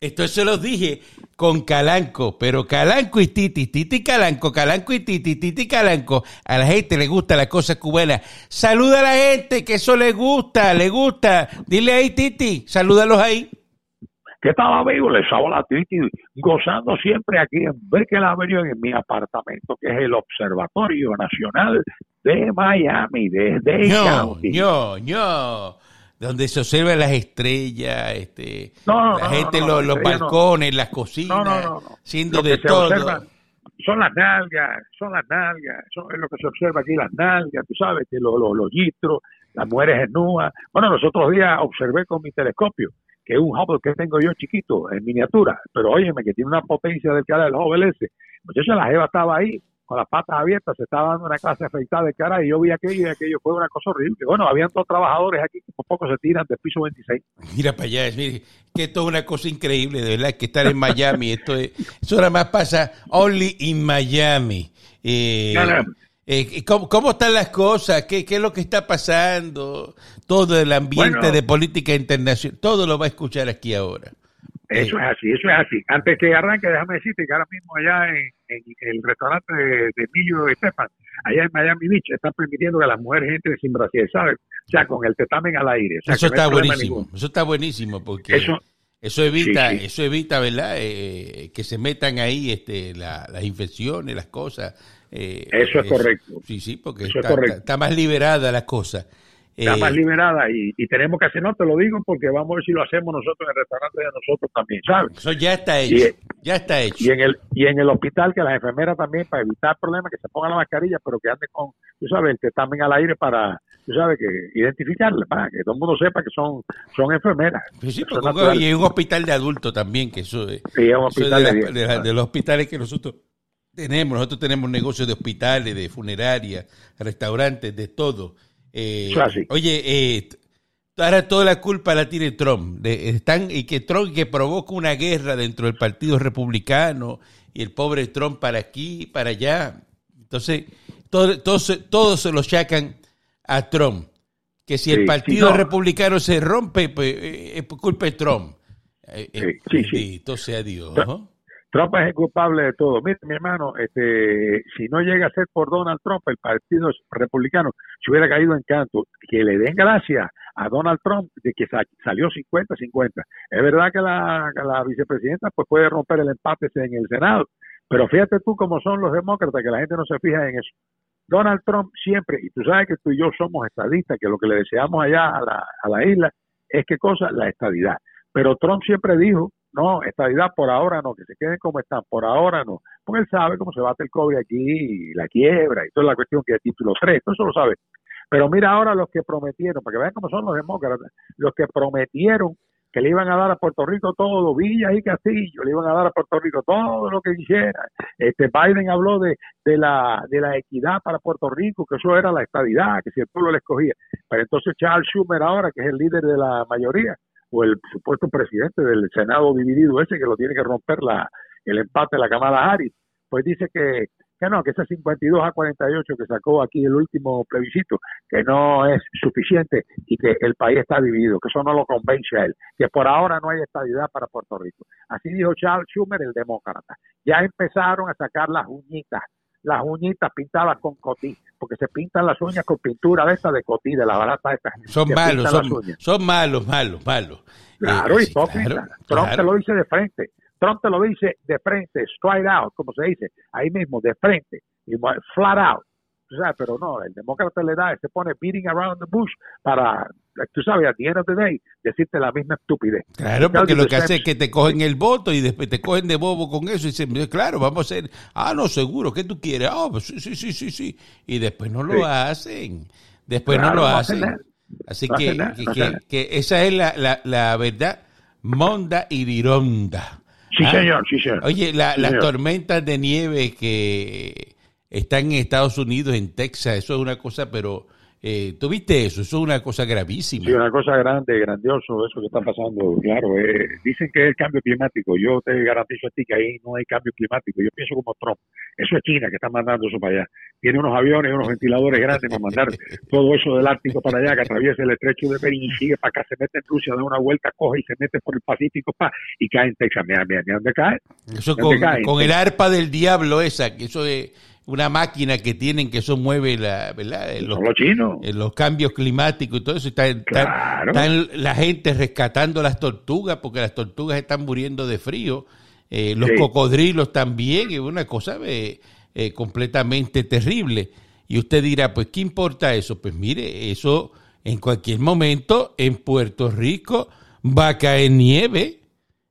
Esto se los dije con Calanco, pero Calanco y Titi, Titi Calanco, Calanco y Titi, Titi Calanco. A la gente le gusta la cosa cubana. Saluda a la gente, que eso le gusta, le gusta. Dile ahí, Titi, salúdalos ahí. ¿Qué tal, amigo? Les habla Titi, gozando siempre aquí en Berkeley Avenue, en mi apartamento, que es el Observatorio Nacional de Miami, desde No, no, no donde se observan las estrellas, este, la gente, los, los balcones, las cocinas, siendo de todo. son las nalgas, son las nalgas, son, es lo que se observa aquí, las nalgas, tú sabes, que los, los, las mujeres desnudas. Bueno, los otros días observé con mi telescopio, que es un Hubble que tengo yo chiquito, en miniatura, pero óyeme, que tiene una potencia del cara del Hubble ese. Muchachos, la Jeva estaba ahí, con las patas abiertas, se estaba dando una clase afeitada de cara y yo vi aquello y aquello fue una cosa horrible. Bueno, habían dos trabajadores aquí que por poco se tiran del piso 26. Mira para allá, mire, que esto es una cosa increíble, de verdad, que estar en Miami, esto es, eso nada más pasa only in Miami. Eh, eh, ¿cómo, están las cosas? ¿Qué, ¿Qué, es lo que está pasando? Todo el ambiente de política internacional, todo lo va a escuchar aquí ahora. Eso es así, eso es así. Antes que arranque, déjame decirte que ahora mismo allá en, el restaurante de, Emilio Estefan, allá en Miami Beach, están permitiendo que las mujeres entren sin brasier, ¿sabes? O sea, con el tetamen al aire. eso está buenísimo, eso está buenísimo porque eso, eso evita, eso evita, ¿verdad? Eh, que se metan ahí este, las infecciones, las cosas. Eh, eso es correcto. Sí, sí, porque está, está, más liberada las cosas está más eh, liberada y, tenemos que hacer, no te lo digo porque vamos a ver si lo hacemos nosotros en el restaurante de nosotros también, ¿sabes? Eso ya está hecho, ya está hecho. Y en el y en el hospital que las enfermeras también para evitar problemas que se pongan la mascarilla, pero que anden con, tú sabes, que también al aire para, tú sabes, que identificarlas, para que todo el mundo sepa que son son enfermeras. Sí, y hay un hospital de adultos también, que eso, es un hospital de, de los hospitales que nosotros tenemos, nosotros tenemos negocios de hospitales, de funerarias, restaurantes, de todo eh, oye, eh, ahora toda la culpa la tiene Trump. están, y que Trump que provoca una guerra dentro del Partido Republicano y el pobre Trump para aquí, para allá. Entonces, todos todo, se lo chacan a Trump. Que si el Partido Republicano se rompe, pues eh, es culpa de Trump. Eh, sí, sí. Entonces, sea Dios. Trump es el culpable de todo. Mire, mi hermano, este, si no llega a ser por Donald Trump, el Partido Republicano se hubiera caído en canto. Que le den gracias a Donald Trump de que salió 50-50. Es verdad que la, vicepresidenta pues puede romper el empate en el Senado, pero fíjate tú cómo son los demócratas, que la gente no se fija en eso. Donald Trump siempre, y tú sabes que tú y yo somos estadistas, que lo que le deseamos allá a la, a la isla es qué cosa, la estadidad. Pero Trump siempre dijo no, estabilidad por ahora no, que se queden como están, por ahora no. Porque él sabe cómo se bate el COVID aquí, y la quiebra, y toda la cuestión que es título 3, eso lo sabe. Pero mira ahora los que prometieron, para que vean cómo son los demócratas, los que prometieron que le iban a dar a Puerto Rico todo, Villa y Castillo, le iban a dar a Puerto Rico todo lo que quisiera. Este Biden habló de, de la de la equidad para Puerto Rico, que eso era la estabilidad, que si el pueblo le escogía. Pero entonces Charles Schumer ahora, que es el líder de la mayoría, o el supuesto presidente del Senado dividido ese que lo tiene que romper la, el empate de la Kamala Harris, pues dice que, que no, que ese 52 a 48 que sacó aquí el último plebiscito, que no es suficiente y que el país está dividido, que eso no lo convence a él, que por ahora no hay estabilidad para Puerto Rico. Así dijo Charles Schumer, el demócrata. Ya empezaron a sacar las uñitas las uñitas pintadas con cotí, porque se pintan las uñas con pintura de esta de cotí, de la barata esta. Son malos, son, malos, malos, malos. Claro, eh, hipócrita. Trump te lo dice de frente. Trump te lo dice de frente, straight out, como se dice, ahí mismo, de frente, y flat out. O sea, pero no, el demócrata le da, se pone beating around the bush para, tú sabes, a of the day, decirte la misma estupidez. Claro, porque lo que hace es que te cogen el voto y después te cogen de bobo con eso y dicen, claro, vamos a hacer, ah, no, seguro, ¿qué tú quieres? Ah, pues sí, sí, sí, sí, sí. Y después no lo hacen. Después no lo hacen. Así que, que, esa es la, la, la verdad, monda y dironda. Sí, ¿Ah? señor, sí, señor. Oye, las tormentas de nieve que están en Estados Unidos, en Texas, eso es una cosa, pero Eh, ¿Tuviste eso? Eso es una cosa gravísima. Sí, una cosa grande, grandioso, eso que está pasando. Claro, eh, dicen que es el cambio climático. Yo te garantizo a ti que ahí no hay cambio climático. Yo pienso como Trump. Eso es China que está mandando eso para allá. Tiene unos aviones, unos ventiladores grandes para mandar todo eso del Ártico para allá, que atraviesa el estrecho de Bering y sigue para acá, se mete en Rusia, da una vuelta, coge y se mete por el Pacífico pa, y cae en Texas. Mira, mira, mira dónde cae. Eso con, con el arpa del diablo esa, que eso de una máquina que tienen que eso mueve la, ¿verdad? Los, los, chinos. los cambios climáticos y todo eso. Está, la gente rescatando las tortugas porque las tortugas están muriendo de frío. Eh, los cocodrilos también, es una cosa eh, eh, completamente terrible. Y usted dirá, pues, ¿qué importa eso? Pues mire, eso en cualquier momento en Puerto Rico va a caer nieve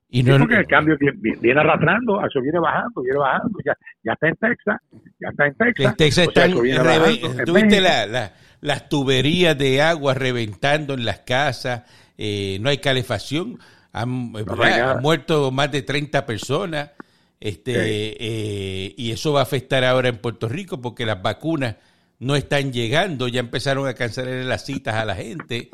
y no, porque el cambio viene, arrastrando, eso viene bajando, viene bajando, ya, ya está en Texas, ya está en Texas. En Texas están, tuviste la, las tuberías de agua reventando en las casas, eh, no hay calefacción, han, muerto más de 30 personas, este, eh, y eso va a afectar ahora en Puerto Rico porque las vacunas no están llegando, ya empezaron a cancelar las citas a la gente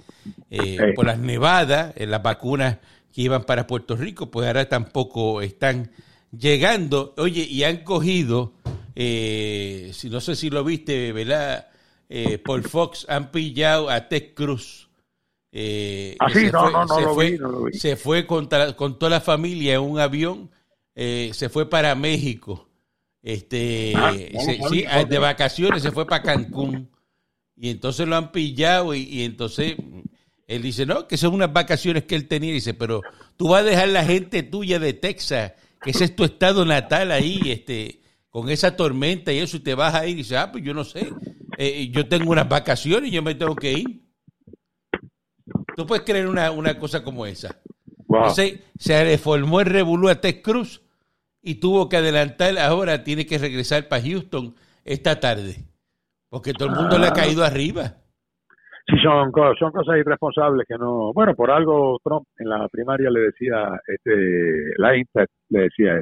eh, por las nevadas, las vacunas que iban para Puerto Rico, pues ahora tampoco están llegando. Oye, y han cogido, eh, si no sé si lo viste, ¿verdad? Eh, por Fox han pillado a Ted Cruz. Eh, ah, sí, no, no, no, lo vi, no lo vi. Se fue con, con toda la familia en un avión, eh, se fue para México. Este, ah, sí, de vacaciones se fue para Cancún. Y entonces lo han pillado y, y entonces él dice, no, que son unas vacaciones que él tenía. Dice, pero tú vas a dejar la gente tuya de Texas, que ese es tu estado natal ahí, este, con esa tormenta y eso, y te vas a ir. Y dice, ah, pues yo no sé. Eh, yo tengo unas vacaciones y yo me tengo que ir. Tú puedes creer una, cosa como esa. Entonces, se reformó el revolú a Ted Cruz y tuvo que adelantar. Ahora tiene que regresar para Houston esta tarde. Porque todo el mundo le ha caído arriba. Sí, son, son cosas irresponsables que no. Bueno, por algo Trump en la primaria le decía, este, la Inter le decía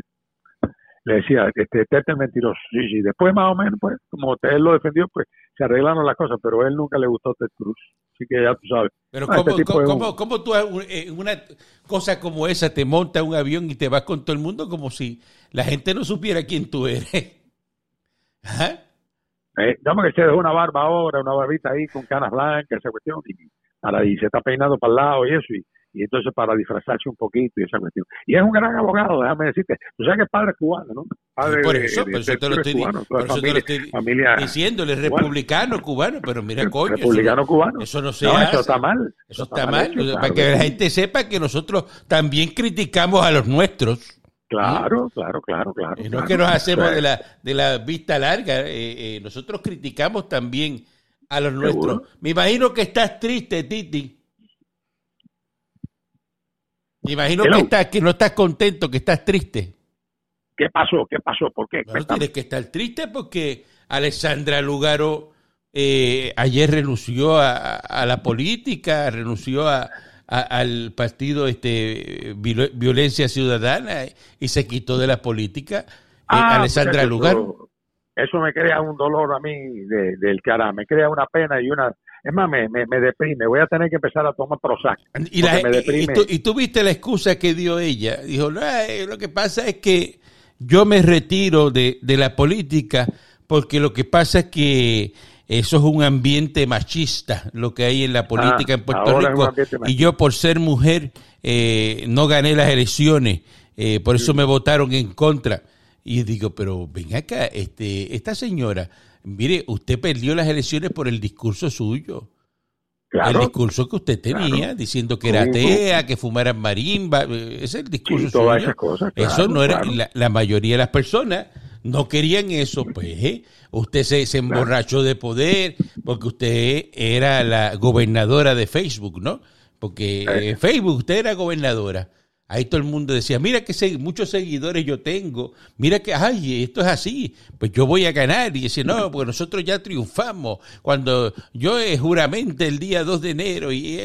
le decía, este, Tete es mentiroso. Sí, sí. Después, más o menos, pues, como él lo defendió, pues se arreglaron las cosas, pero a él nunca le gustó Ted Cruz. Así que ya tú sabes. Pero, este ¿cómo, ¿cómo, tú, en una cosa como esa, te montas un avión y te vas con todo el mundo como si la gente no supiera quién tú eres? ¿Ah? Eh, que se dejó una barba ahora, una barbita ahí con canas blancas, esa cuestión, y, para, y se está peinando para el lado y eso, y, y entonces para disfrazarse un poquito y esa cuestión. Y es un gran abogado, déjame decirte. Tú sabes que es padre cubano, ¿no? Padre por eso, por eso te lo estoy, cubano, por eso te lo estoy familia, diciéndole republicano cubano, pero mira, coño. Republicano cubano. Eso no se no, Eso está mal. Eso, está, mal. para que la gente sepa que nosotros también criticamos a los nuestros. Claro, claro, claro, claro. no es que nos hacemos de la, de la vista larga, eh, eh, nosotros criticamos también a los nuestros. Me imagino que estás triste, Titi. Me imagino que, estás, que no estás contento, que estás triste. ¿Qué pasó? ¿Qué pasó? ¿Por qué? No, tienes que estar triste porque Alessandra Lugaro eh, ayer renunció a la política, renunció a, al partido este Violencia Ciudadana y se quitó de la política eh, ah, Alessandra Lugar. Eso, me crea un dolor a mí del cara, me crea una pena y una... Es más, me, me, deprime, voy a tener que empezar a tomar Prozac. Y, y, tú, viste la excusa que dio ella. Dijo, no, eh, lo que pasa es que yo me retiro de, de la política porque lo que pasa es que eso es un ambiente machista, lo que hay en la política ah, en Puerto Rico. Y yo, por ser mujer, eh, no gané las elecciones. Eh, por eso me votaron en contra. Y digo, pero ven acá, este, esta señora, mire, usted perdió las elecciones por el discurso suyo. el discurso que usted tenía, diciendo que era atea, que fumara marimba, eh, ese es el discurso suyo. eso no era, la, mayoría de las personas no querían eso, pues ¿eh? usted se, se, emborrachó de poder porque usted era la gobernadora de Facebook, ¿no? Porque en Facebook usted era gobernadora. Ahí todo el mundo decía, mira que muchos seguidores yo tengo, mira que, ay, esto es así, pues yo voy a ganar. Y decía, no, pues nosotros ya triunfamos. Cuando yo juramente el día 2 de enero y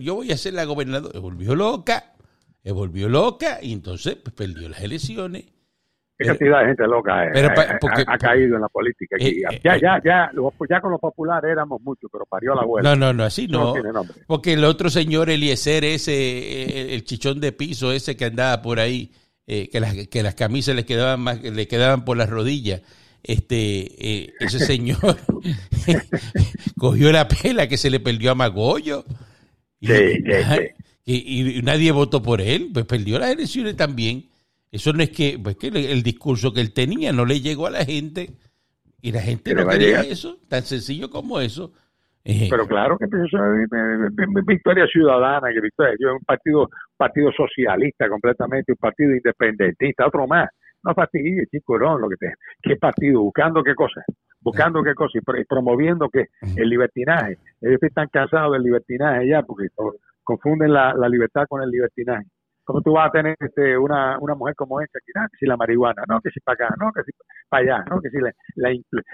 yo voy a ser la gobernadora, se volvió loca, se volvió loca y entonces pues, perdió las elecciones. Qué cantidad de gente loca ha, caído en la política. ya, ya, ya, ya con los populares éramos muchos, pero parió la abuela. No, no, no, así no. porque el otro señor Eliezer, ese, el chichón de piso ese que andaba por ahí, que, las, que las camisas le quedaban, más, le quedaban por las rodillas este ese señor cogió la pela que se le perdió a Magollo. sí, sí y, nadie votó por él, pues perdió las elecciones también. Eso no es que, pues que el, discurso que él tenía no le llegó a la gente y la gente no quería eso, tan sencillo como eso. Eh, Pero claro que eso es victoria ciudadana, que victoria, yo un partido, partido socialista completamente, un partido independentista, otro más. No fastidie, chico, no, lo que te, qué partido, buscando qué cosas, buscando qué cosas y promoviendo que el libertinaje. Ellos están cansados del libertinaje ya, porque confunden la, la libertad con el libertinaje. ¿Cómo tú vas a tener este, una, una mujer como esta? Que, ah, que si la marihuana, no, que si para acá, no, que si para allá, no, que si la,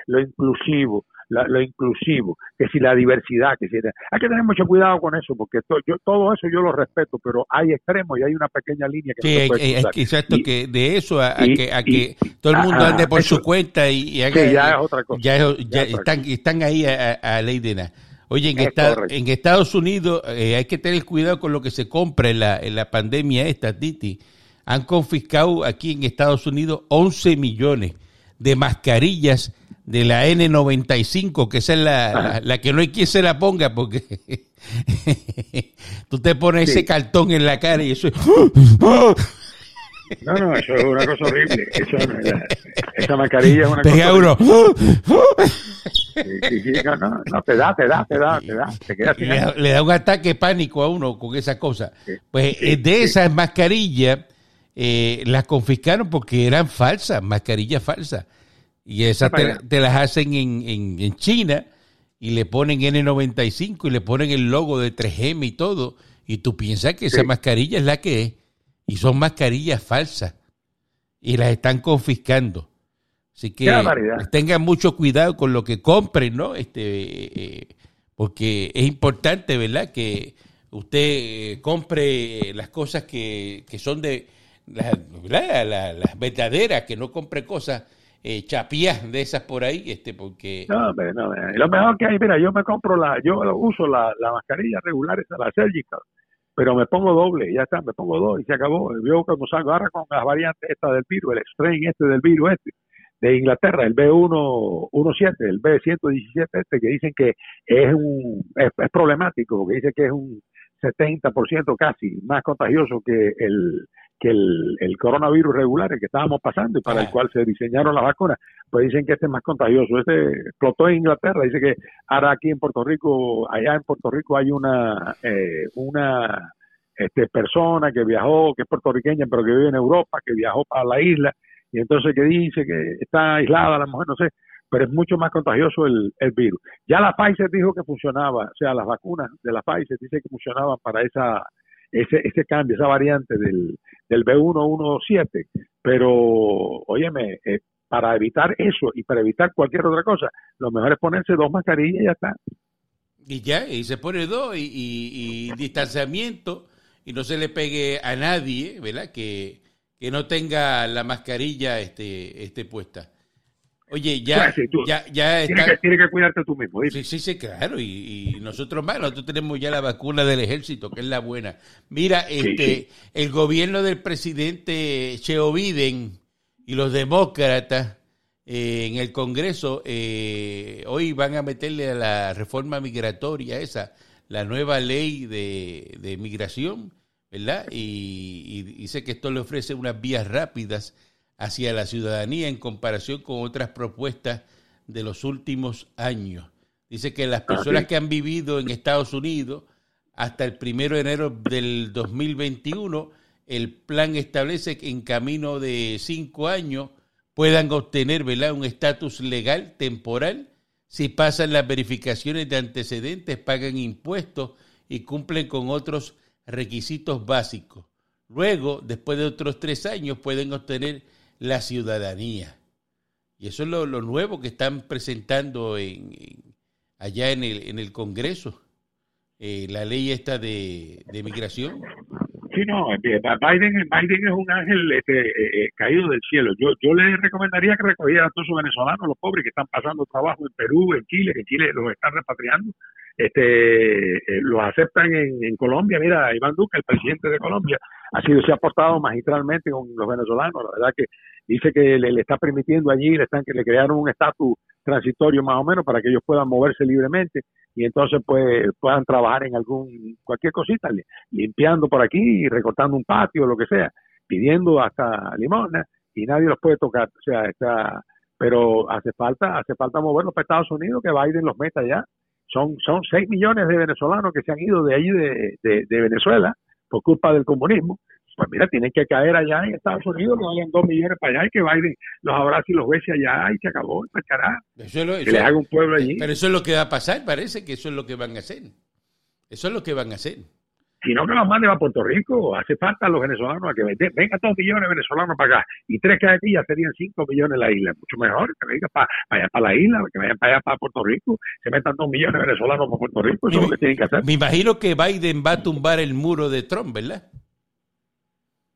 lo inclusivo, lo inclusivo, que si la diversidad, que si... Hay que tener mucho cuidado con eso, porque yo, todo eso yo lo respeto, pero hay extremos y hay una pequeña línea que sí, no se puede exacto, que de eso a, que, a que todo el mundo ande por su cuenta y, ya es otra cosa. Ya, están, están ahí a, a ley de nada. Oye, en, en Estados Unidos eh, hay que tener cuidado con lo que se compra en la, en la pandemia esta, Titi. Han confiscado aquí en Estados Unidos 11 millones de mascarillas de la N95, que esa es la, la, que no hay quien se la ponga porque tú te pones ese cartón en la cara y eso es... No, no, eso es una cosa horrible. Eso, esa mascarilla es una cosa euro. no, no, te da, te da, te da, te da. Te le, da un ataque pánico a uno con esa cosa. Pues eh, de esas mascarillas eh, las confiscaron porque eran falsas, mascarillas falsas. Y esas te, las hacen en, en, en China y le ponen N95 y le ponen el logo de 3M y todo. Y tú piensas que esa mascarilla es la que es y son mascarillas falsas y las están confiscando. Así que tengan mucho cuidado con lo que compren, ¿no? Este, eh, porque es importante, ¿verdad? Que usted eh, compre las cosas que, que son de las, las verdaderas, que no compre cosas eh, chapías de esas por ahí, este, porque... No, no, lo mejor que hay, mira, yo me compro la, yo uso la, la mascarilla regular, esa, la pero me pongo doble, ya está, me pongo dos y se acabó. Yo cuando salgo ahora con las variantes esta del virus, el strain este del virus este, de Inglaterra, el B117, el B117 este, que dicen que es un es, problemático, porque dice que es un 70% casi más contagioso que el que el, el, coronavirus regular, el que estábamos pasando y para el cual se diseñaron las vacunas, pues dicen que este es más contagioso. Este explotó en Inglaterra, dice que ahora aquí en Puerto Rico, allá en Puerto Rico hay una, eh, una este, persona que viajó, que es puertorriqueña, pero que vive en Europa, que viajó para la isla, y entonces que dice que está aislada la mujer, no sé, pero es mucho más contagioso el, el virus. Ya la Pfizer dijo que funcionaba, o sea, las vacunas de la Pfizer dice que funcionaban para esa ese, ese cambio, esa variante del, del B117. Pero, óyeme, eh, para evitar eso y para evitar cualquier otra cosa, lo mejor es ponerse dos mascarillas y ya está. Y ya, y se pone dos, y, y, distanciamiento, y no se le pegue a nadie, ¿verdad? Que, que no tenga la mascarilla este, este puesta. Oye, ya, ya, ya está... Tienes que, cuidarte tú mismo. Sí, sí, sí, claro. Y, nosotros más, nosotros tenemos ya la vacuna del ejército, que es la buena. Mira, este, el gobierno del presidente Joe Biden y los demócratas eh, en el Congreso eh, hoy van a meterle a la reforma migratoria esa, la nueva ley de, de migración, ¿verdad? Y, y dice que esto le ofrece unas vías rápidas hacia la ciudadanía en comparación con otras propuestas de los últimos años. Dice que las personas que han vivido en Estados Unidos hasta el primero de enero del 2021, el plan establece que en camino de cinco años puedan obtener un estatus legal temporal si pasan las verificaciones de antecedentes, pagan impuestos y cumplen con otros requisitos básicos. Luego, después de otros tres años, pueden obtener la ciudadanía. Y eso es lo, nuevo que están presentando en, allá en el, en el Congreso, eh, la ley esta de, de migración. Sí, no, Biden, Biden es un ángel este, eh, eh, caído del cielo. Yo, yo le recomendaría que recogiera a todos esos venezolanos, los pobres que están pasando trabajo en Perú, en Chile, que Chile los están repatriando, este, eh, los aceptan en, en, Colombia. Mira, Iván Duque, el presidente de Colombia, ha sido se ha portado magistralmente con los venezolanos. La verdad que dice que le, está permitiendo allí, le están que le crearon un estatus transitorio más o menos para que ellos puedan moverse libremente y entonces pues puedan trabajar en algún cualquier cosita, limpiando por aquí, recortando un patio, lo que sea, pidiendo hasta limosna y nadie los puede tocar, o sea, está pero hace falta hace falta moverlos para Estados Unidos que Biden los meta ya. Son son 6 millones de venezolanos que se han ido de ahí de Venezuela por culpa del comunismo pues mira, tienen que caer allá en Estados Unidos, que vayan dos millones para allá y que Biden los abrace y los bese allá y se acabó, carajo. Eso es que les haga un pueblo allí. Pero eso es lo que va a pasar, parece que eso es lo que van a hacer. Eso es lo que van a hacer. Si no que los manden a Puerto Rico, hace falta a los venezolanos a que vengan dos millones de venezolanos para acá y tres que hay aquí ya serían cinco millones la isla. Mucho mejor que vengan para, allá para la isla, que vayan para allá para Puerto Rico, se metan dos millones de venezolanos para Puerto Rico, eso es lo que tienen que hacer. Me imagino que Biden va a tumbar el muro de Trump, ¿verdad?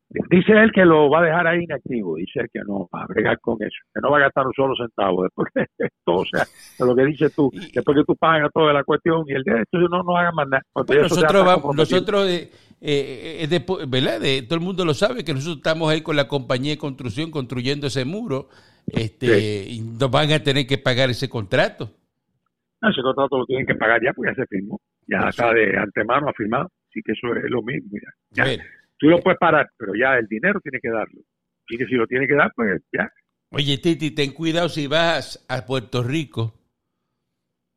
Dice él que lo va a dejar ahí inactivo, dice él que no va a bregar con eso, que no va a gastar un solo centavo después de esto, o sea, de lo que dices tú, después que tú pagas toda la cuestión y el de esto no nos hagan más nada. nosotros, vamos, nosotros eh, eh, de, ¿verdad? De, todo el mundo lo sabe que nosotros estamos ahí con la compañía de construcción construyendo ese muro este y nos van a tener que pagar ese contrato. No, ese contrato lo tienen que pagar ya, pues ya se firmó, ya está de antemano afirmado, así que eso es lo mismo. Ya. ya. Tú lo puedes parar, pero ya el dinero tiene que darlo. Y que si lo tiene que dar, pues ya. Oye, Titi, ten cuidado si vas a Puerto Rico.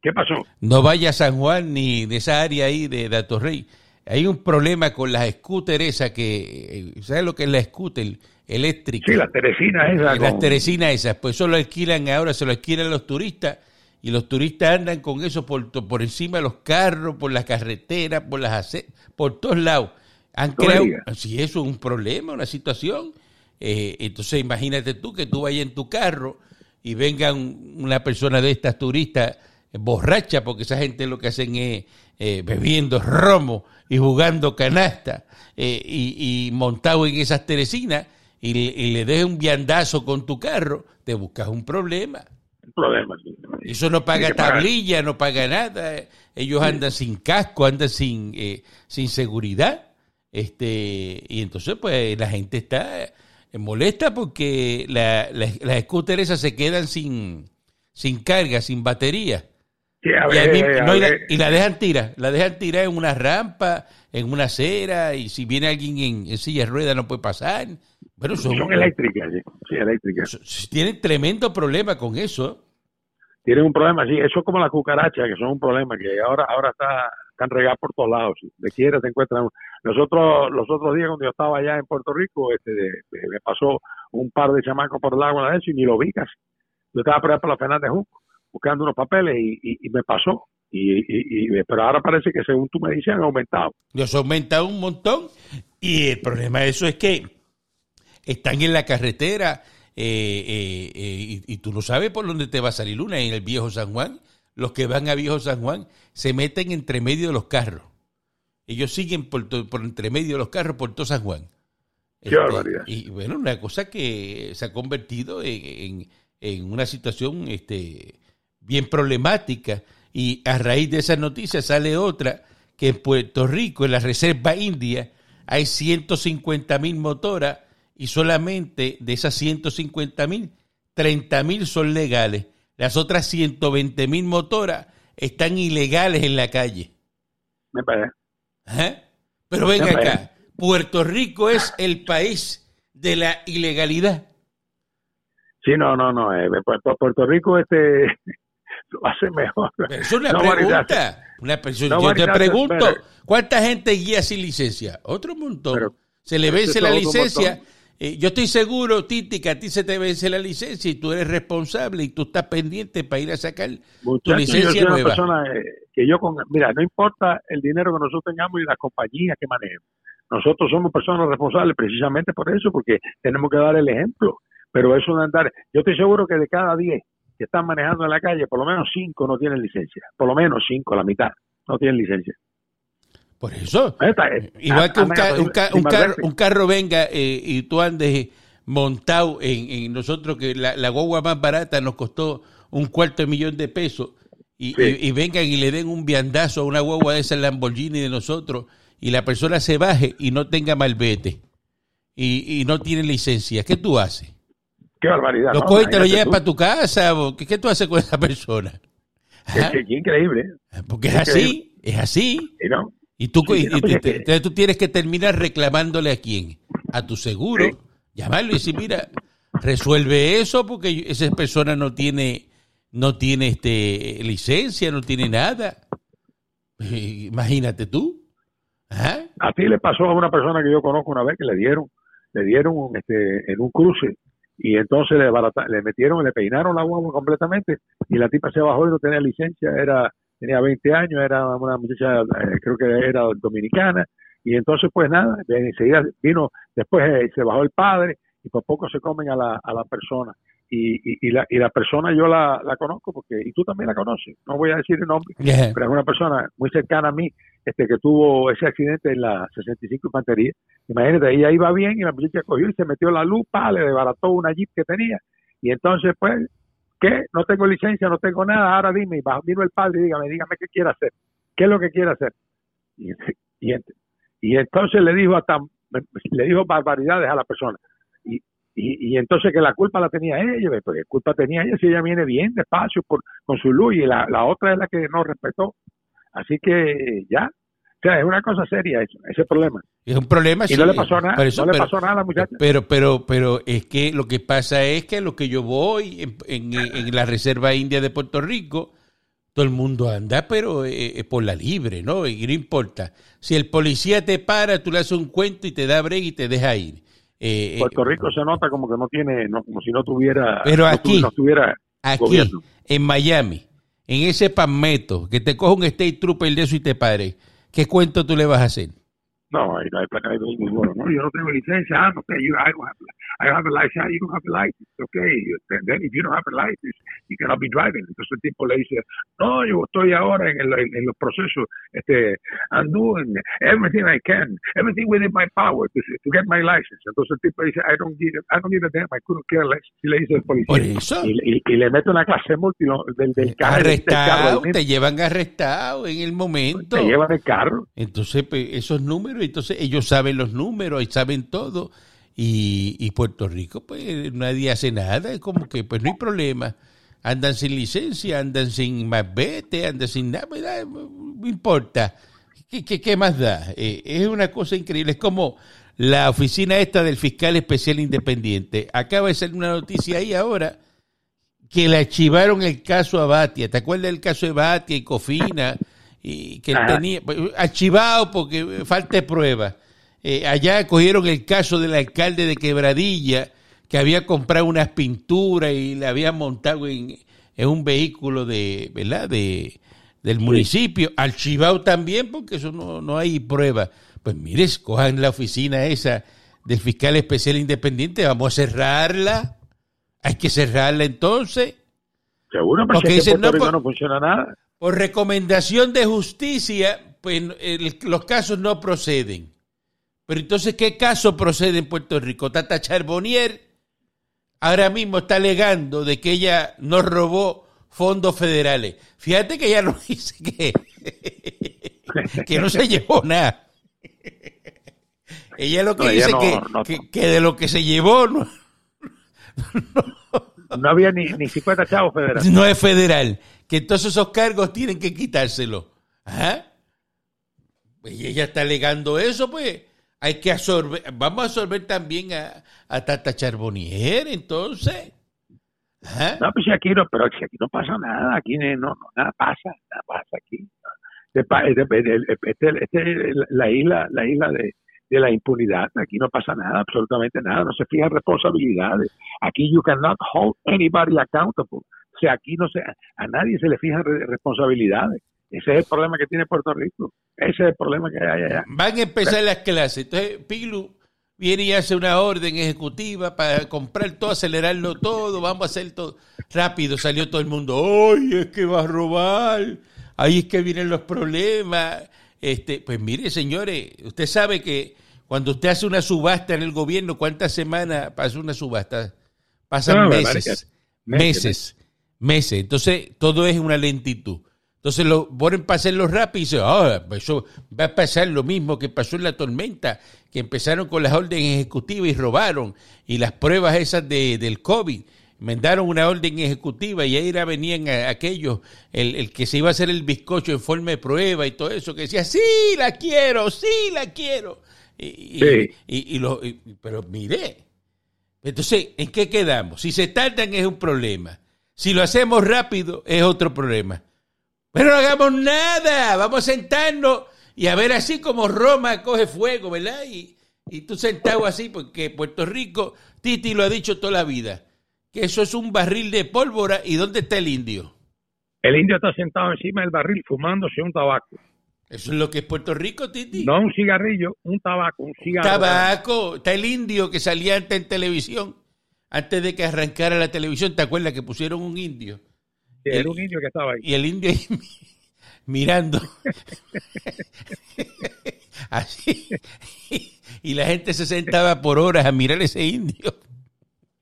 ¿Qué pasó? No vayas a San Juan ni de esa área ahí de Datorrey. Hay un problema con las scooters esas que, eh, ¿sabes lo que es la scooter eléctrica? Sí, las teresinas esas. Las teresinas esas, pues eso lo alquilan ahora, se lo alquilan los turistas y los turistas andan con eso por, por encima de los carros, por las carreteras, por las por todos lados. Han creado, si eso es un problema, una situación, eh, entonces imagínate tú que tú vayas en tu carro y venga una persona de estas turistas borracha, porque esa gente lo que hacen es eh, bebiendo romo y jugando canasta eh, y, montado en esas teresinas y, le des un viandazo con tu carro, te buscas un problema. Problema, Eso no paga tablilla, no paga nada. Ellos andan sin casco, andan sin, sin seguridad. Este, y entonces, pues, la gente está eh, molesta porque la, las scooters esas se quedan sin, sin carga, sin batería. y, la, dejan tirar, la dejan tirar en una rampa, en una acera, y si viene alguien en, silla de ruedas no puede pasar. Pero son, son eléctricas, sí, eléctricas. Tienen tremendo problema con eso. Tienen un problema, sí, eso es como la cucaracha, que son un problema, que ahora, ahora está están regados por todos lados. Si de quiera se encuentran. Nosotros, los otros días cuando yo estaba allá en Puerto Rico, este, me pasó un par de chamacos por el agua de eso y ni lo vi. Yo estaba por, por la Fernández Junco buscando unos papeles y, me pasó. Y, pero ahora parece que según tú me dices han aumentado. Los han aumentado un montón y el problema de eso es que están en la carretera eh, eh, eh, y, tú no sabes por dónde te va a salir una en el viejo San Juan los que van a Viejo San Juan se meten entre medio de los carros. Ellos siguen por, por entre medio de los carros por todo San Juan. Qué este, Y bueno, una cosa que se ha convertido en, una situación este, bien problemática. Y a raíz de esa noticia sale otra, que en Puerto Rico, en la Reserva India, hay 150 mil motoras y solamente de esas 150 mil, 30 mil son legales. Las otras 120 mil motoras están ilegales en la calle. Me parece. ¿Eh? Pero venga acá, Puerto Rico es el país de la ilegalidad. Sí, no, no, no. Eh, Puerto Rico este lo hace mejor. es una pregunta. Una, yo te pregunto, ¿cuánta gente guía sin licencia? Otro montón. se le vence la licencia eh, yo estoy seguro, Titi, que a ti se te vence la licencia y tú eres responsable y tú estás pendiente para ir a sacar tu licencia nueva. persona eh, que yo con, mira, no importa el dinero que nosotros tengamos y las compañías que manejemos. Nosotros somos personas responsables precisamente por eso, porque tenemos que dar el ejemplo. Pero eso de andar, yo estoy seguro que de cada 10 que están manejando en la calle, por lo menos 5 no tienen licencia. Por lo menos 5, la mitad, no tienen licencia. Por eso. Igual que un, carro, venga eh, y tú andes montado en, nosotros, que la, la, guagua más barata nos costó un cuarto de millón de pesos, y, y, vengan y le den un viandazo a una guagua de esa Lamborghini de nosotros, y la persona se baje y no tenga malvete, y, y no tiene licencia, ¿qué tú haces? Qué barbaridad. Lo coges y te lo llevas para tu casa, ¿qué, ¿qué, tú haces con esa persona? Es, increíble. Porque es, así, es así. Y tú, entonces tú tienes que terminar reclamándole a quién? A tu seguro, llamarlo y decir, mira, resuelve eso porque esa persona no tiene, no tiene este licencia, no tiene nada. Eh, imagínate tú. Así le pasó a una persona que yo conozco una vez que le dieron, le dieron este, en un cruce y entonces le, le metieron, le peinaron la guagua completamente y la tipa se bajó y no tenía licencia, era tenía 20 años, era una muchacha, eh, creo que era dominicana, y entonces pues nada, enseguida vino, después eh, se bajó el padre y por poco se comen a la, a la persona. Y, y, la, y la persona yo la, la conozco porque, y tú también la conoces, no voy a decir el nombre, pero es una persona muy cercana a mí este que tuvo ese accidente en la 65 Infantería. Imagínate, ella iba bien y la muchacha cogió y se metió la lupa, le desbarató una jeep que tenía. Y entonces, pues, ¿qué? No tengo licencia, no tengo nada, ahora dime, vino el padre y dígame, dígame qué quiere hacer, qué es lo que quiere hacer. Y, y, entonces le dijo hasta, le dijo barbaridades a la persona. Y, y, y, entonces que la culpa la tenía ella, pues qué culpa tenía ella si ella viene bien despacio por, con su luz y la, la otra es la que no respetó. Así que ya, o sea, es una cosa seria eso, ese problema. Es un problema, y no le pasó nada, no le pasó nada a la muchacha. Pero, pero, pero es que lo que pasa es que lo que yo voy en, en, la Reserva India de Puerto Rico, todo el mundo anda, pero eh, por la libre, ¿no? Y no importa. Si el policía te para, tú le haces un cuento y te da break y te deja ir. Eh, eh, Puerto Rico se nota como que no tiene, como si no tuviera, pero aquí, no tuviera aquí, en Miami, en ese palmeto, que te coja un state trooper de eso y te pare, ¿qué cuento tú le vas a hacer? No, ahí no hay, hay muy bueno. No, yo no tengo licencia. Ah, no, you, I, don't have, I don't have a license. Ah, you don't have a license. Okay. Then if you don't have a license, you cannot be driving. Entonces el tipo le dice, no, yo estoy ahora en, el, en, los procesos. Este, I'm doing everything I can, everything within my power to, to get my license. Entonces el tipo dice, I don't give, I don't give a damn. I couldn't care less. Y le dice el policía. Por eso. Y, y, y le mete una clase multi del, del carro. Arrestado, te llevan arrestado en el momento. Te llevan el carro. Entonces, pues, esos números entonces ellos saben los números y saben todo. Y, y, Puerto Rico, pues nadie hace nada, es como que pues no hay problema. Andan sin licencia, andan sin más vete, andan sin nada, no importa. ¿Qué, qué, qué más da? Eh, es una cosa increíble, es como la oficina esta del fiscal especial independiente. Acaba de salir una noticia ahí ahora que le archivaron el caso a Batia. ¿Te acuerdas del caso de Batia y Cofina? Y que tenía archivado porque falta de prueba. Eh, allá cogieron el caso del alcalde de Quebradilla que había comprado unas pinturas y le había montado en, un vehículo de, ¿verdad? De, del municipio, archivado también porque eso no, no hay prueba. Pues mire, cojan la oficina esa del fiscal especial independiente, vamos a cerrarla. Hay que cerrarla entonces. Seguro, porque no, pues no funciona nada. Por recomendación de justicia, pues los casos no proceden. Pero entonces, ¿qué caso procede en Puerto Rico? Tata Charbonnier ahora mismo está alegando de que ella no robó fondos federales. Fíjate que ella no dice que, que no se llevó nada. Ella lo que dice que, que, de lo que se llevó no, no, había ni, ni 50 chavos federales. No es federal que entonces esos cargos tienen que quitárselo. ¿Ah? Pues ella está alegando eso, pues hay que absorber, vamos a absorber también a, a Tata Charbonnier, entonces. ¿Ah? No, pues aquí no, pero aquí no pasa nada, aquí no, nada pasa, nada pasa aquí. Este, este, la isla, la isla de, de la impunidad. Aquí no pasa nada, absolutamente nada. No se fijan responsabilidades. Aquí you cannot hold anybody accountable aquí no se, a nadie se le fijan responsabilidades. Ese es el problema que tiene Puerto Rico. Ese es el problema que hay allá. Van a empezar las clases. Entonces, Pilu viene y hace una orden ejecutiva para comprar todo, acelerarlo todo, vamos a hacer todo. Rápido salió todo el mundo. ¡Ay, es que va a robar! Ahí es que vienen los problemas. Este, pues mire, señores, usted sabe que cuando usted hace una subasta en el gobierno, ¿cuántas semanas pasa una subasta? Pasan meses, meses, meses. Entonces, todo es una lentitud. Entonces lo ponen para hacerlo rápido y dicen, ah, pues eso va a pasar lo mismo que pasó en la tormenta, que empezaron con las órdenes ejecutivas y robaron, y las pruebas esas de, del COVID, mandaron una orden ejecutiva y ahí venían aquellos, el, el, que se iba a hacer el bizcocho en forma de prueba y todo eso, que decía, sí, la quiero, sí, la quiero. Y, y, lo, pero mire, entonces, ¿en qué quedamos? Si se tardan es un problema. Si lo hacemos rápido es otro problema. Pero no hagamos nada, vamos a sentarnos y a ver así como Roma coge fuego, ¿verdad? Y, y tú sentado así, porque Puerto Rico, Titi lo ha dicho toda la vida, que eso es un barril de pólvora. ¿Y dónde está el indio? El indio está sentado encima del barril fumándose un tabaco. Eso es lo que es Puerto Rico, Titi. No un cigarrillo, un tabaco, un cigarro. Tabaco. Está el indio que salía antes en televisión, antes de que arrancara la televisión. ¿Te acuerdas que pusieron un indio? era un indio que estaba ahí. Y el indio ahí mirando. Así. Y la gente se sentaba por horas a mirar ese indio.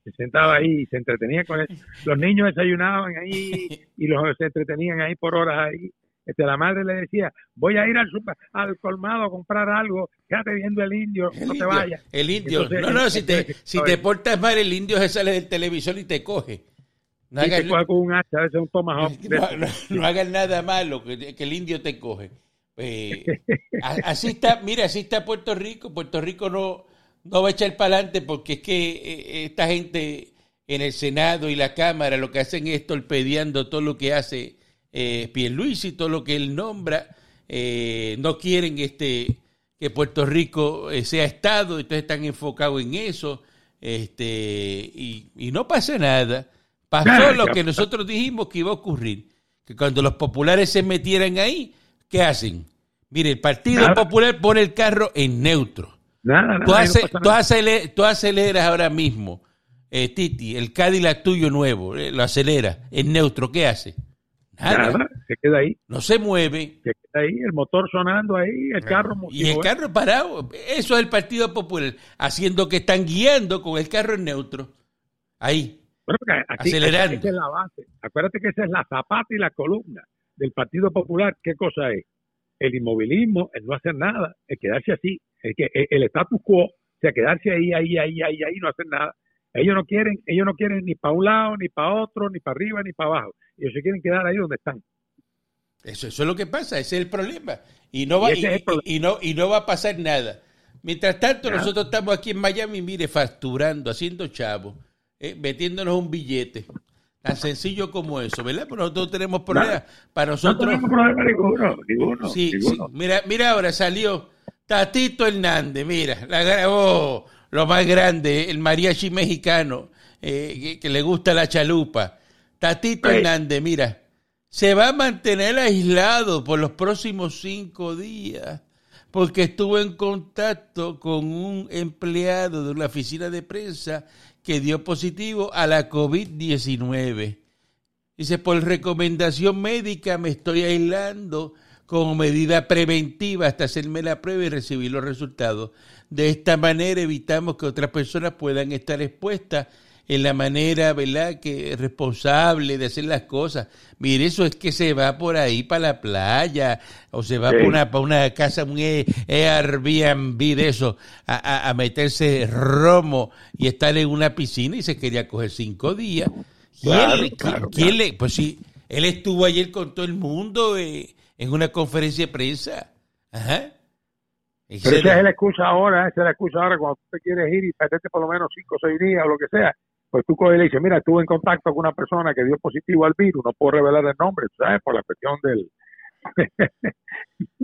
Se sentaba ahí y se entretenía con él. Los niños desayunaban ahí y los se entretenían ahí por horas ahí. Este, la madre le decía, voy a ir al, al colmado a comprar algo, quédate viendo el indio, no te vayas. El indio, no, no, si te, si te portas mal, el indio se sale del televisor y te coge. No, hagas, no, nada malo, que, el indio te coge. Eh, así está, mira, así está Puerto Rico. Puerto Rico no, no va a echar para adelante porque es que eh, esta gente en el Senado y la Cámara lo que hacen es torpedeando todo lo que hace eh, Pierluisi, todo lo que él nombra. Eh, no quieren este que Puerto Rico sea Estado, entonces están enfocados en eso. Este, y, y no pasa nada. Pasó lo que nosotros dijimos que iba a ocurrir, que cuando los populares se metieran ahí, ¿qué hacen? Mire, el Partido Popular pone el carro en neutro. Nada, tú, tú, aceleras ahora mismo, eh, Titi, el Cadillac tuyo nuevo, eh, lo acelera en neutro, ¿qué hace? Nada. se queda ahí. No se mueve. Se queda ahí, el motor sonando ahí, el carro. Y el carro parado. Eso es el Partido Popular, haciendo que están guiando con el carro en neutro. Ahí. Acelerando. Esa es la base. Acuérdate que esa es la zapata y la columna del Partido Popular. ¿Qué cosa es? El inmovilismo, el no hacer nada, el quedarse así, el, que, el, status quo, o sea, quedarse ahí, ahí, ahí, ahí, ahí, no hacer nada. Ellos no quieren, ellos no quieren ni para un lado, ni para otro, ni para arriba, ni para abajo. Ellos se quieren quedar ahí donde están. Eso, eso es lo que pasa, ese es el problema. Y no va, y, no, y no va a pasar nada. Mientras tanto, nosotros estamos aquí en Miami, mire, facturando, haciendo chavo eh, metiéndonos un billete. Tan sencillo como eso, ¿verdad? Pero nosotros tenemos problemas. Para nosotros. No tenemos problema ninguno, ninguno, sí, sí. Mira, mira ahora salió Tatito Hernández, mira, la grabó lo más grande, el mariachi mexicano, eh, que, le gusta la chalupa. Tatito Hernández, mira, se va a mantener aislado por los próximos cinco días porque estuvo en contacto con un empleado de una oficina de prensa que dio positivo a la COVID-19. Dice, por recomendación médica me estoy aislando como medida preventiva hasta hacerme la prueba y recibir los resultados. De esta manera evitamos que otras personas puedan estar expuestas en la manera, ¿verdad?, que responsable de hacer las cosas. Mire, eso es que se va por ahí para la playa o se va por una, para una casa, un Airbnb de eso, a, a, meterse romo y estar en una piscina y se quería coger cinco días. ¿Quién, le, pues sí, él estuvo ayer con todo el mundo eh, en una conferencia de prensa. Ajá. Pero esa es la excusa ahora, esa es la excusa ahora cuando tú te quieres ir y perderte por lo menos cinco o seis días o lo que sea pues tú coges y le dices, mira, estuve en contacto con una persona que dio positivo al virus, no puedo revelar el nombre, ¿sabes? Por la cuestión del...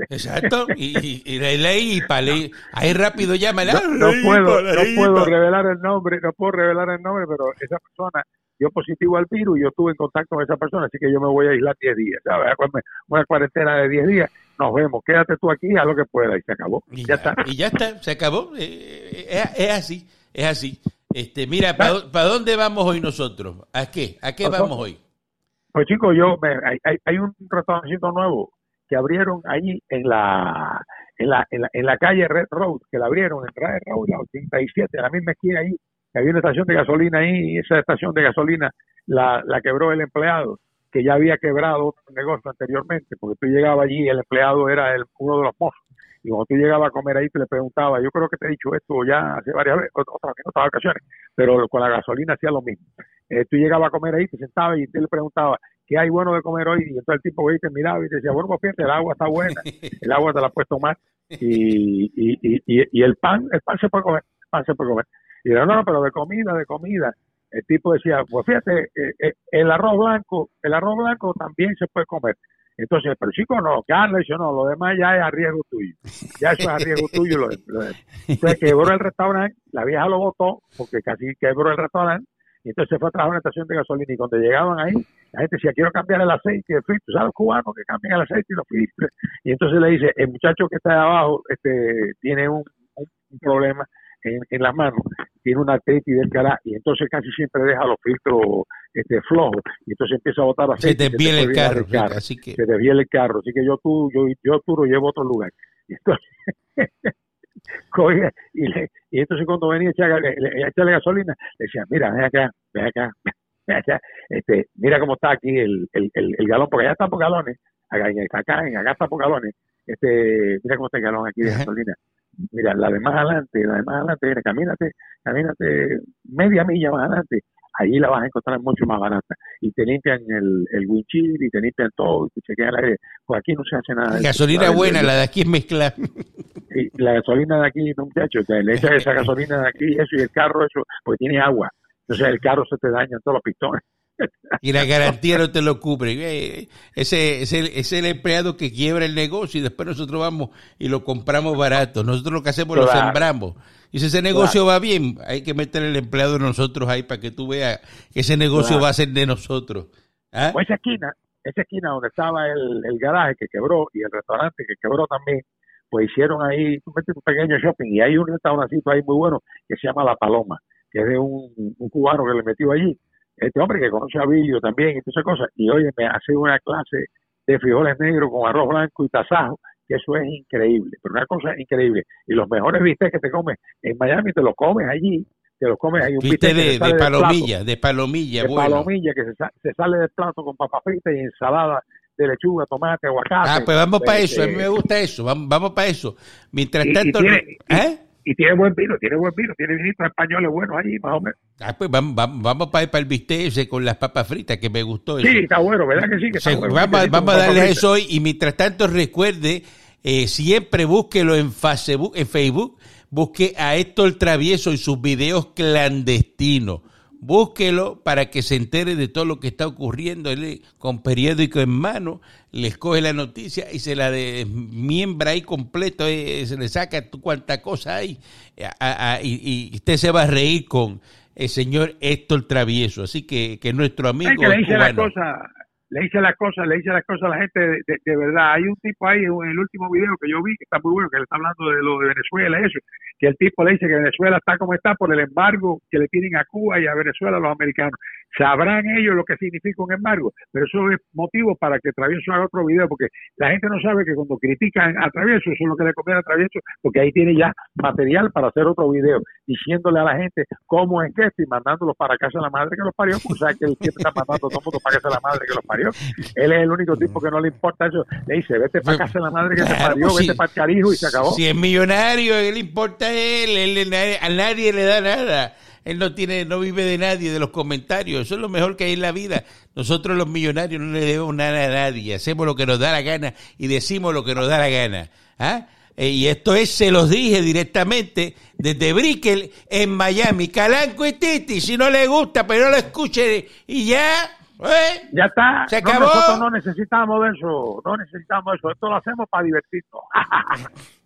Exacto, y, y, la ley, y ahí rápido llama. No, no, puedo, no puedo revelar el nombre, no puedo revelar el nombre, pero esa persona dio positivo al virus y yo estuve en contacto con esa persona, así que yo me voy a aislar 10 días, ¿sabes? Una cuarentena de 10 días, nos vemos, quédate tú aquí, haz lo que puedas y se acabó. Y ya, está. Y ya está, se acabó, eh, eh, es así, es así. Este, mira, ¿para dónde vamos hoy nosotros? ¿A qué? ¿A qué vamos hoy? Pues chicos, yo hay, hay, un restaurancito nuevo que abrieron allí en la en la, en la, calle Red Road, que la abrieron en Red Road, la 87, la misma esquina ahí, que había una estación de gasolina ahí, y esa estación de gasolina la, la quebró el empleado, que ya había quebrado otro negocio anteriormente, porque tú llegabas allí y el empleado era el, uno de los mozos. Y cuando tú llegabas a comer ahí, te le preguntaba, yo creo que te he dicho esto ya hace varias veces, otras, otras ocasiones, pero con la gasolina hacía lo mismo. Eh, tú llegabas a comer ahí, te sentabas y te le preguntaba, ¿qué hay bueno de comer hoy? Y entonces el tipo te miraba y te decía, bueno, pues fíjate, el agua está buena, el agua te la puesto más y, y, y, y, el pan, el pan se puede comer, el pan se puede comer. Y yo, no, pero de comida, de comida. El tipo decía, pues fíjate, eh, eh, el arroz blanco, el arroz blanco también se puede comer. Entonces, pero chico, no, Carlos, yo no, lo demás ya es a riesgo tuyo. Ya eso es a riesgo tuyo. Lo, Entonces quebró el restaurante, la vieja lo votó, porque casi quebró el restaurante, y entonces fue a trabajar en una estación de gasolina, y cuando llegaban ahí, la gente decía, quiero cambiar el aceite y el filtro, ¿sabes cubanos que cambian el aceite y los filtros? Y entonces le dice, el muchacho que está de abajo este, tiene un, problema en, en la mano, tiene una artritis del cara y entonces casi siempre deja los filtros este, flojos y entonces empieza a botar aceite. Se desvía el carro, así que... Se desvía el carro, así que yo tú, yo, yo tú lo llevo a otro lugar. Y entonces, y, y entonces cuando venía a echarle, echarle gasolina, le decía, mira, ven acá, ven acá, ven acá, este, mira cómo está aquí el, el, el, galón, porque allá están por galones, acá, acá, acá está por galones, este, mira cómo está el galón aquí de gasolina mira, la de más adelante, la de más adelante, camínate, camínate media milla más adelante, ahí la vas a encontrar mucho más barata. Y te limpian el, el windshield y te limpian todo, y te chequean el aire. Pues aquí no se hace nada. gasolina buena, la de aquí es mezcla. Y la gasolina de aquí, no muchachos, le echas esa gasolina de aquí, eso y el carro, eso, porque tiene agua. Entonces el carro se te daña todos los pistones. Y la garantía no te lo cubre. Eh, ese es el, es el empleado que quiebra el negocio y después nosotros vamos y lo compramos barato. Nosotros lo que hacemos lo sembramos. Y si ese negocio va bien, hay que meter el empleado de nosotros ahí para que tú veas que ese negocio va a ser de nosotros. ¿Ah? Pues esa esquina, esa esquina donde estaba el, el garaje que quebró y el restaurante que quebró también, pues hicieron ahí un pequeño shopping y hay un restaurancito ahí muy bueno que se llama La Paloma, que es de un, un cubano que le metió allí este hombre que conoce a Billo también y todas esas cosas, y oye, me hace una clase de frijoles negros con arroz blanco y tasajo, que eso es increíble, pero una cosa increíble. Y los mejores bistecs que te comes en Miami, te los comes allí, te los comes ahí. Un bistec de, de palomilla, de palomilla, de palomilla que se, sale del plato con papa frita y ensalada de lechuga, tomate, aguacate. Ah, pues vamos para eso, a mí me gusta eso, vamos, vamos para eso. Mientras tanto, ¿eh? Y tiene buen vino, tiene buen vino, tiene vinitos españoles buenos allí, más o menos. Ah, pues vamos, vamos, para, para el bistec ese con las papas fritas, que me gustó. Sí, está bueno, ¿verdad que sí? Que está bueno, vamos, vamos a darle eso hoy y mientras tanto recuerde, eh, siempre búsquelo en Facebook, en Facebook, busque a Héctor Travieso y sus videos clandestinos búsquelo para que se entere de todo lo que está ocurriendo. Él con periódico en mano le escoge la noticia y se la desmiembra ahí completo, eh, se le saca cuánta cosa hay y, usted se va a reír con el señor Héctor Travieso. Así que, que nuestro amigo... le dice la cosa, le dice las cosas, le dice las cosas a la gente de, verdad. Hay un tipo ahí en el último video que yo vi que está muy bueno, que le está hablando de lo de Venezuela, eso, que el tipo le dice que Venezuela está como está por el embargo que le tienen a Cuba y a Venezuela los americanos. Sabrán ellos lo que significa un embargo, pero eso es motivo para que Travieso haga otro video, porque la gente no sabe que cuando critican a Travieso, eso es lo que le conviene a Travieso, porque ahí tiene ya material para hacer otro video, diciéndole a la gente cómo es que está y mandándolos para casa de la madre que los parió, pues sabe que él siempre está mandando a todo el mundo para casa de la madre que los parió. Él es el único tipo que no le importa eso. Le dice, vete para casa de la madre que te parió, vete para el carijo y se acabó. Si es millonario, él le importa a él, él, a nadie le da nada. Él no tiene, no vive de nadie, de los comentarios. Eso es lo mejor que hay en la vida. Nosotros los millonarios no le debemos nada a nadie. Hacemos lo que nos da la gana y decimos lo que nos da la gana. ¿Ah? Eh, y esto es, se los dije directamente desde Brickell en Miami. Calanco y Titi, si no le gusta, pero no lo escuche y ya. ¿eh? Ya está. Se acabó. nosotros no necesitamos eso. No necesitamos eso. Esto lo hacemos para divertirnos.